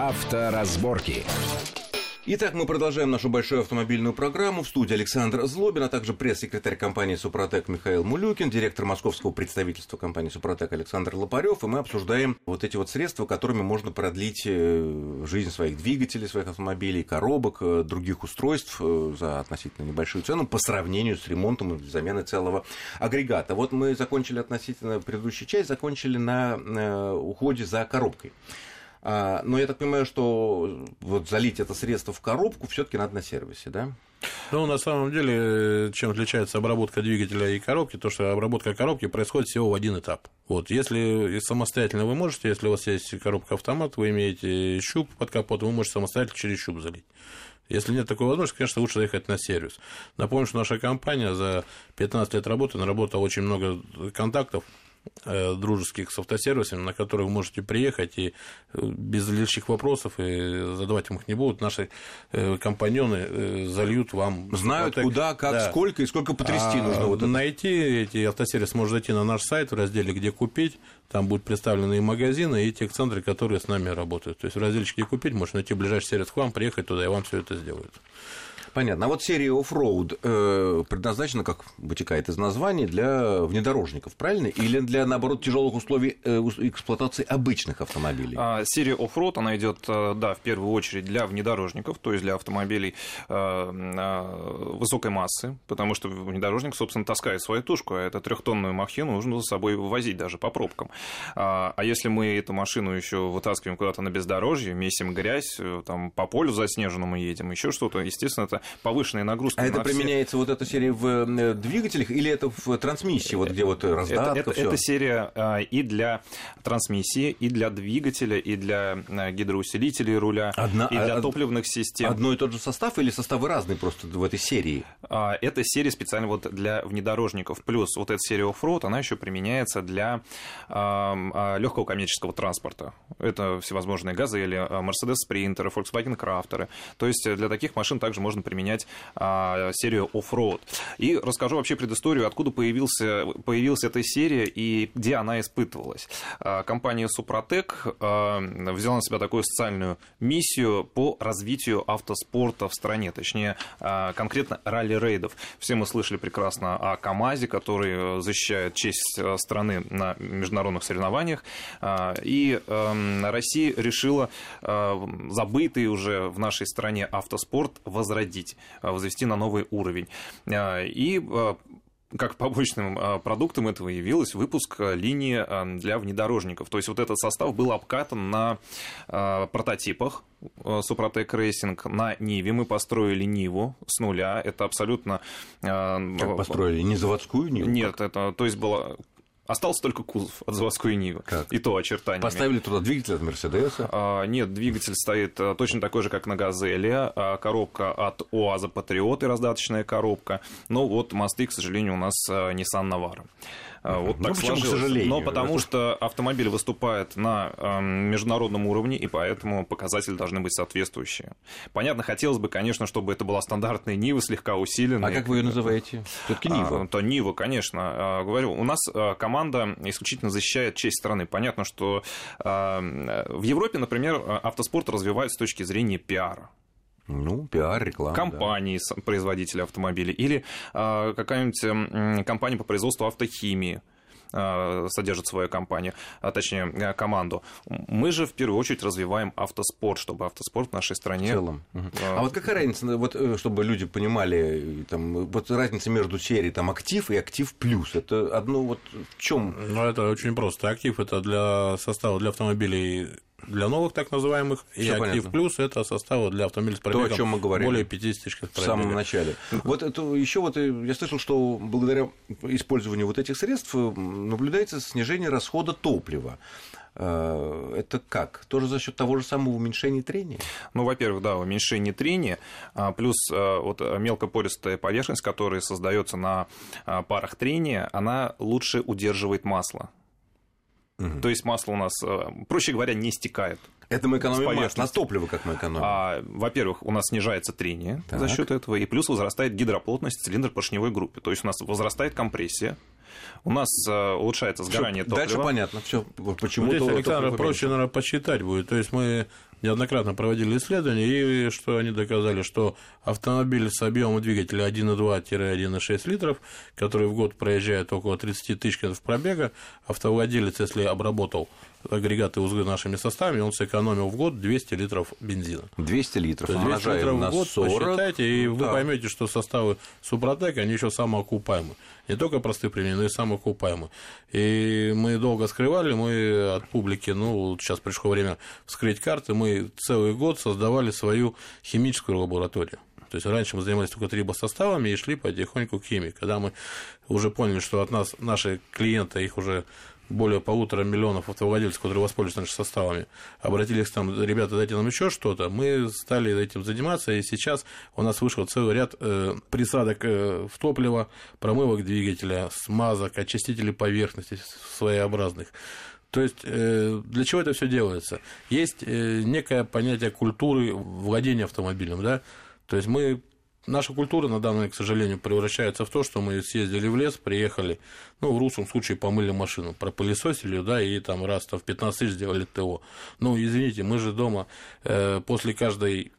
Авторазборки. Итак, мы продолжаем нашу большую автомобильную программу. В студии Александр Злобин, а также пресс-секретарь компании «Супротек» Михаил Мулюкин, директор московского представительства компании «Супротек» Александр Лопарев. И мы обсуждаем вот эти вот средства, которыми можно продлить э, жизнь своих двигателей, своих автомобилей, коробок, э, других устройств э, за относительно небольшую цену по сравнению с ремонтом и заменой целого агрегата. Вот мы закончили относительно предыдущую часть, закончили на уходе за коробкой. А, но я так понимаю, что вот залить это средство в коробку все-таки надо на сервисе, да? Ну, на самом деле, чем отличается обработка двигателя и коробки, то, что обработка коробки происходит всего в один этап. Вот, если самостоятельно вы можете, если у вас есть коробка автомат, вы имеете щуп под капотом, вы можете самостоятельно через щуп залить. Если нет такой возможности, конечно, лучше заехать на сервис. Напомню, что наша компания за 15 лет работы наработала очень много контактов Э, дружеских с автосервисами, на которые вы можете приехать и э, без лишних вопросов и задавать им их не будут. Наши э, компаньоны зальют вам. Знают, вот, куда, как, да. сколько и сколько потрясти а нужно. Вот найти эти автосервисы можно зайти на наш сайт в разделе «Где купить». Там будут представлены и магазины, и техцентры, которые с нами работают. То есть в разделе купить» можно найти ближайший сервис к вам, приехать туда, и вам все это сделают. Понятно. А вот серия Offroad э, предназначена, как вытекает из названия, для внедорожников, правильно? Или для, наоборот, тяжелых условий э, эксплуатации обычных автомобилей? А, серия Offroad, она идет, э, да, в первую очередь для внедорожников, то есть для автомобилей э, э, высокой массы, потому что внедорожник, собственно, таскает свою тушку, а эту трехтонную махину нужно за собой возить даже по пробкам. А, а если мы эту машину еще вытаскиваем куда-то на бездорожье, месим грязь, там по полю заснеженному едем, еще что-то, естественно, это повышенная нагрузка. А это все... применяется вот эта серия в э, двигателях или это в трансмиссии, вот где вот раздатка? Это, это, это серия а, и для трансмиссии, и для двигателя, и для а, гидроусилителей руля, Одна, и для од... топливных систем. Одно и тот же состав или составы разные просто в этой серии? А, эта серия специально вот для внедорожников. Плюс вот эта серия оффроуд, она еще применяется для легкого коммерческого транспорта. Это всевозможные газели, Mercedes Sprinter, Volkswagen Crafter. То есть для таких машин также можно применять а, серию Offroad. И расскажу вообще предысторию, откуда появился, появилась эта серия и где она испытывалась. А, компания Супротек а, взяла на себя такую социальную миссию по развитию автоспорта в стране, точнее, а, конкретно ралли-рейдов. Все мы слышали прекрасно о КАМАЗе, который защищает честь страны на международных соревнованиях. И эм, Россия решила забытый уже в нашей стране автоспорт возродить возродить, а, возвести на новый уровень. А, и а, как побочным продуктом этого явилось выпуск линии для внедорожников. То есть вот этот состав был обкатан на прототипах Супротек Racing на Ниве. Мы построили Ниву с нуля. Это абсолютно... Как построили? Не заводскую Ниву? Нет, это... То есть была Остался только кузов от заводской Нивы. Как? И то очертаниями. Поставили туда двигатель от Мерседеса? А, нет, двигатель стоит а, точно такой же, как на Газеле. А, коробка от УАЗа Патриот и раздаточная коробка. Но вот мосты, к сожалению, у нас а, Nissan Navara. А, вот ну, так сложилось. К сожалению. Но потому это... что автомобиль выступает на э, международном уровне, и поэтому показатели должны быть соответствующие. Понятно, хотелось бы, конечно, чтобы это была стандартная Нива, слегка усиленная. А как вы ее называете? Все-таки Нива. А, то Нива, конечно. А, говорю, у нас команда исключительно защищает честь страны. Понятно, что э, в Европе, например, автоспорт развивается с точки зрения пиара. Ну, пиар, реклама. Компании, да. производители автомобилей. Или э, какая-нибудь компания по производству автохимии а, содержит свою компанию, а точнее э, команду. Мы же в первую очередь развиваем автоспорт, чтобы автоспорт в нашей стране. В целом. А, а вот какая разница, ну, вот, э, чтобы люди понимали, там, вот разница между серией там, актив и актив плюс? Это одно вот в чем? Ну, это очень просто. Актив это для состава для автомобилей для новых так называемых, Всё и понятно. Актив Плюс это составы для автомобилей с пробегом То, о чем мы говорили более 50 тысяч В самом начале. Вот это еще вот э, я слышал, что благодаря использованию вот этих средств э, наблюдается снижение расхода топлива. Э, это как? Тоже за счет того же самого уменьшения трения? Ну, во-первых, да, уменьшение трения, а, плюс вот мелкопористая поверхность, которая создается на парах трения, она лучше удерживает масло. Угу. То есть масло у нас, э, проще говоря, не стекает. Это мы экономим масло, на топливо как мы экономим? А, во-первых, у нас снижается трение так. за счет этого, и плюс возрастает гидроплотность цилиндр поршневой группы. То есть у нас возрастает компрессия, у нас э, улучшается сгорание Всё, топлива. Дальше понятно, все. Почему? Здесь, Александр, проще, наверное, посчитать будет. То есть мы неоднократно проводили исследования, и что они доказали, что автомобиль с объемом двигателя 1,2-1,6 литров, который в год проезжает около 30 тысяч километров пробега, автовладелец, если обработал агрегаты узлы нашими составами, он сэкономил в год 200 литров бензина. 200 литров, То есть 200 литров в год 40, посчитайте, и вы да. поймете, что составы Супротек, они еще самоокупаемы. Не только простые применения, но и самоокупаемы. И мы долго скрывали, мы от публики, ну, сейчас пришло время вскрыть карты, мы целый год создавали свою химическую лабораторию. То есть раньше мы занимались только трибосоставами и шли потихоньку к химии. Когда мы уже поняли, что от нас наши клиенты, их уже более полутора миллионов автовладельцев, которые воспользуются нашими составами, обратились к нам, ребята, дайте нам еще что-то, мы стали этим заниматься, и сейчас у нас вышел целый ряд э, присадок э, в топливо, промывок двигателя, смазок, очистителей поверхности своеобразных. То есть э, для чего это все делается? Есть э, некое понятие культуры владения автомобилем, да? То есть мы Наша культура на данный, к сожалению, превращается в то, что мы съездили в лес, приехали, ну, в русском случае помыли машину, пропылесосили, да, и там раз там, в 15 тысяч сделали ТО. Ну, извините, мы же дома э, после каждой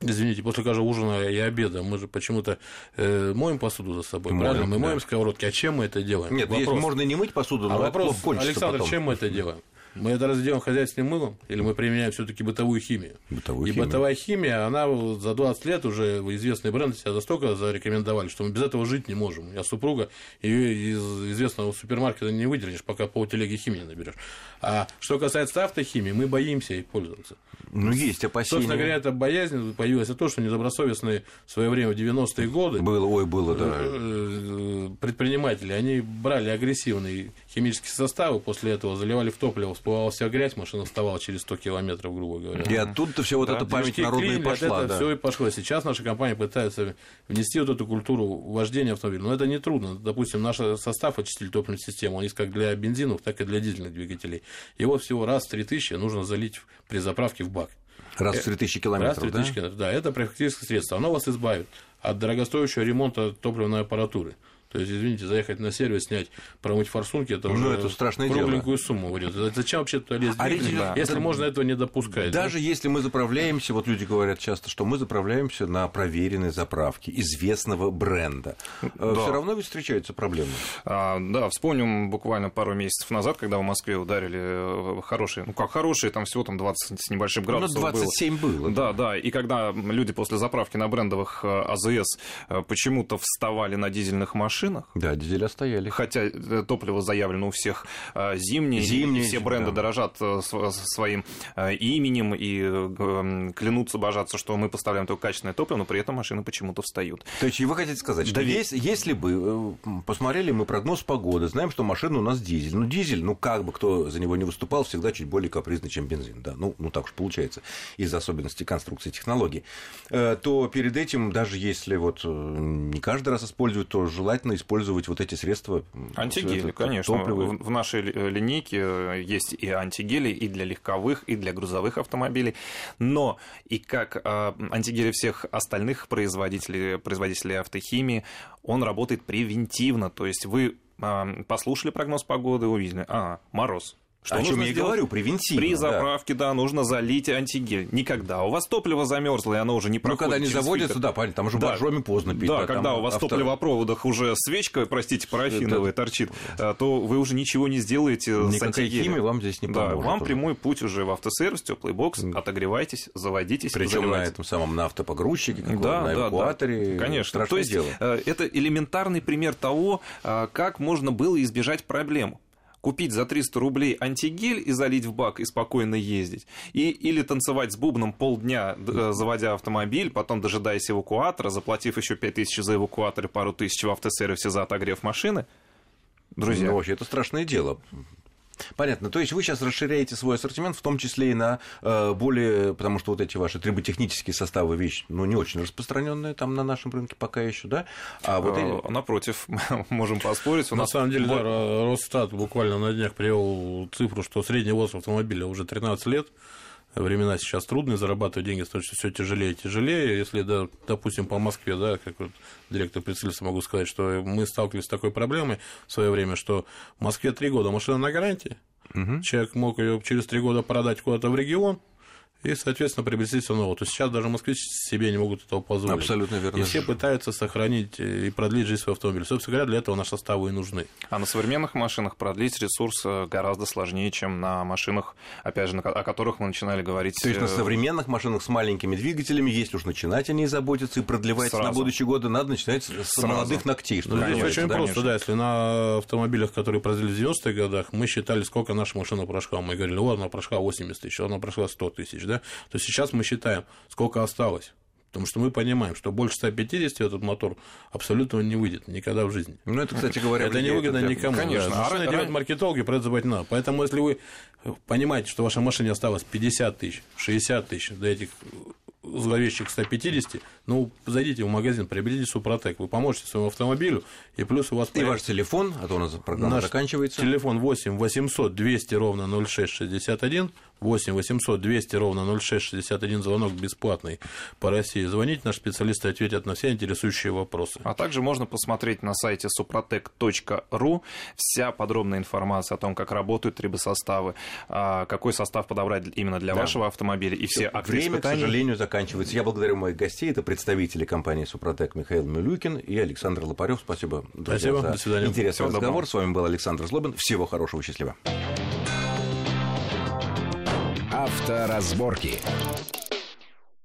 Извините, после каждого ужина и обеда мы же почему-то э, моем посуду за собой, моем, правильно? Мы да. моем сковородки, а чем мы это делаем? Нет, вопрос. Можно не мыть посуду, но а вопрос, Александр, потом. чем мы это делаем? Мы это разделаем хозяйственным мылом или мы применяем все-таки бытовую химию? Бытовую и химию. бытовая химия, она за 20 лет уже известные бренды себя настолько зарекомендовали, что мы без этого жить не можем. Я супруга, ее из известного супермаркета не выделишь, пока полтелеги химии не наберешь. А что касается автохимии, мы боимся ей пользоваться. Ну, есть опасения. Собственно говоря, это боязнь появилась от того, что недобросовестные в свое время, в 90-е годы... Было, ой, было, да. Э, э, предприниматели, они брали агрессивные химические составы, после этого заливали в топливо, всплывала вся грязь, машина вставала через 100 километров, грубо говоря. И оттуда-то все вот да, эта память народная клин, пошла. Да. все и пошло. Сейчас наша компания пытается внести вот эту культуру вождения автомобиля. Но это не трудно. Допустим, наш состав очиститель топливной системы, он есть как для бензиновых, так и для дизельных двигателей. Его всего раз в 3000 нужно залить при заправке в бак. Раз в 3000 километров, Раз в 3000 да? километров, да. Это профилактическое средство. Оно вас избавит от дорогостоящего ремонта топливной аппаратуры. То есть, извините, заехать на сервис, снять, промыть форсунки, это ну, уже это страшное кругленькую дело. сумму выйдет. Зачем вообще туда лезть? А речь, да. Если да. можно этого не допускать. Даже да? если мы заправляемся, вот люди говорят часто, что мы заправляемся на проверенной заправке известного бренда. Э, да. Все равно ведь встречаются проблемы. А, да, вспомним буквально пару месяцев назад, когда в Москве ударили э, хорошие, ну как хорошие, там всего там 20 с небольшим градусов Ну, 27 было. было да, да, и когда люди после заправки на брендовых э, АЗС почему-то вставали на дизельных машинах. Да, дизель дизеля стояли. Хотя э, топливо заявлено у всех э, зимнее, зимнее все бренды да. дорожат э, своим именем и клянутся, божатся, что мы поставляем только качественное топливо, но при этом машины почему-то встают. То есть вы хотите сказать, что да есть, если бы посмотрели мы прогноз погоды, знаем, что машина у нас дизель. Ну, дизель, ну, как бы кто за него не выступал, всегда чуть более капризный, чем бензин. Да, ну, ну так уж получается, из-за особенностей конструкции технологий. То перед этим, даже если вот не каждый раз используют, то желательно использовать вот эти средства? Антигели, конечно. Топливо. В нашей линейке э, есть и антигели и для легковых, и для грузовых автомобилей. Но и как э, антигели всех остальных производителей, производителей автохимии, он работает превентивно. То есть вы э, послушали прогноз погоды, увидели, а, мороз, что О чем я и говорю, превентивно. При заправке, да. да, нужно залить антигель. Никогда. У вас топливо замерзло, и оно уже не проходит. Ну, когда не заводится, фильтр. да, понятно, там уже да. боржоми поздно пить. Да, да когда у вас авто... в топливопроводах уже свечка, простите, парафиновая Это... торчит, э, то вы уже ничего не сделаете Никакой с антигелем. химии вам здесь не поможет. Да, вам уже. прямой путь уже в автосервис, теплый бокс, отогревайтесь, заводитесь. Причем на этом самом на автопогрузчике, да, на эвакуаторе. Да, Конечно. То есть, дело. Э, это элементарный пример того, э, как можно было избежать проблем купить за 300 рублей антигель и залить в бак и спокойно ездить, и, или танцевать с бубном полдня, э, заводя автомобиль, потом дожидаясь эвакуатора, заплатив еще 5000 за эвакуатор и пару тысяч в автосервисе за отогрев машины, Друзья. Ну, вообще, это страшное дело. Понятно. То есть вы сейчас расширяете свой ассортимент, в том числе и на э, более, потому что вот эти ваши триботехнические составы вещь, ну, не очень распространенная там на нашем рынке пока еще, да? А вот э, Напротив, можем поспорить. У на самом деле, да, Росстат буквально на днях привел цифру, что средний возраст автомобиля уже 13 лет, времена сейчас трудные, зарабатывать деньги становится все тяжелее и тяжелее. Если, да, допустим, по Москве, да, как вот директор представительства могу сказать, что мы сталкивались с такой проблемой в свое время, что в Москве три года машина на гарантии, угу. человек мог ее через три года продать куда-то в регион, и, соответственно, приобрести все новое. То есть сейчас даже москвичи себе не могут этого позволить. Абсолютно верно. И все пытаются сохранить и продлить жизнь своего автомобиля. Собственно говоря, для этого наши составы и нужны. А на современных машинах продлить ресурс э, гораздо сложнее, чем на машинах, опять же, о которых мы начинали говорить. То есть на э, современных машинах с маленькими двигателями, если уж начинать о ней заботиться и продлевать на будущие годы, надо начинать с Сразу. молодых ногтей. Что ну, здесь очень да, просто, да. Если на автомобилях, которые продлили в 90-х годах, мы считали, сколько наша машина прошла. Мы говорили, вот она прошла 80 тысяч, она прошла 100 тысяч, да, то сейчас мы считаем, сколько осталось. Потому что мы понимаем, что больше 150 этот мотор абсолютно не выйдет никогда в жизни. Ну, это, кстати говоря, это не выгодно никому. Конечно. Да. А делают маркетологи, про это забывать не надо. Поэтому, если вы понимаете, что в вашей машине осталось 50 тысяч, 60 тысяч до этих зловещих 150, ну, зайдите в магазин, приобретите Супротек, вы поможете своему автомобилю, и плюс у вас... И ваш телефон, а то у нас программа Наш заканчивается. Телефон 8 800 200 ровно 0661, 8 800 200 ровно 0661, звонок бесплатный по России. Звоните, наши специалисты ответят на все интересующие вопросы. А также можно посмотреть на сайте suprotec.ru вся подробная информация о том, как работают трибосоставы, а, какой состав подобрать именно для да. вашего автомобиля и все акты Время, испытаний. к сожалению, заканчивается. Я благодарю моих гостей. Это представители компании «Супротек» Михаил Милюкин и Александр Лопарев. Спасибо, друзья, Спасибо. за До свидания. интересный Всего разговор. Доброго. С вами был Александр Злобин. Всего хорошего, счастливо. Авторазборки.